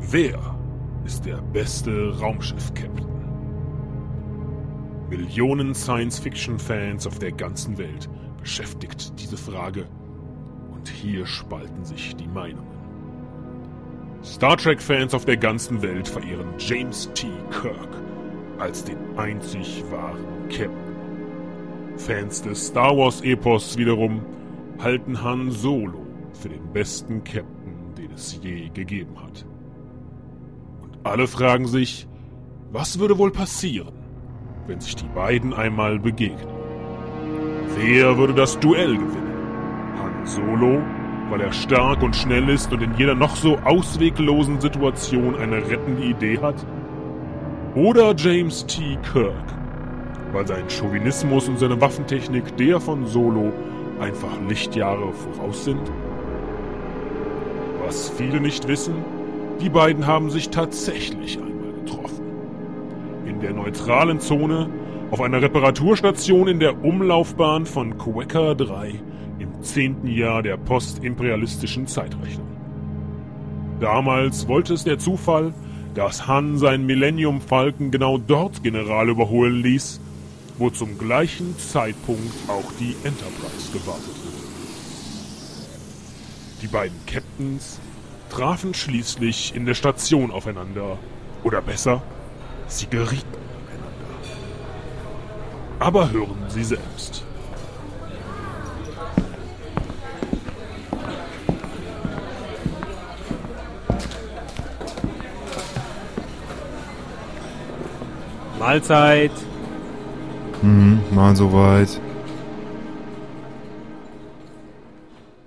Wer ist der beste Raumschiff-Captain? Millionen Science-Fiction-Fans auf der ganzen Welt beschäftigt diese Frage und hier spalten sich die Meinungen. Star Trek-Fans auf der ganzen Welt verehren James T. Kirk als den einzig wahren Captain. Fans des Star Wars-Epos wiederum halten Han Solo für den besten Captain, den es je gegeben hat. Alle fragen sich, was würde wohl passieren, wenn sich die beiden einmal begegnen? Wer würde das Duell gewinnen? Han Solo, weil er stark und schnell ist und in jeder noch so ausweglosen Situation eine rettende Idee hat? Oder James T. Kirk, weil sein Chauvinismus und seine Waffentechnik der von Solo einfach Lichtjahre voraus sind? Was viele nicht wissen, die beiden haben sich tatsächlich einmal getroffen. In der neutralen Zone auf einer Reparaturstation in der Umlaufbahn von Quecker 3 im zehnten Jahr der postimperialistischen Zeitrechnung. Damals wollte es der Zufall, dass Han seinen Millennium Falken genau dort General überholen ließ, wo zum gleichen Zeitpunkt auch die Enterprise gewartet wurde. Die beiden Captains trafen schließlich in der Station aufeinander. Oder besser, sie gerieten aneinander. Aber hören Sie selbst. Mahlzeit. Mhm, mal soweit.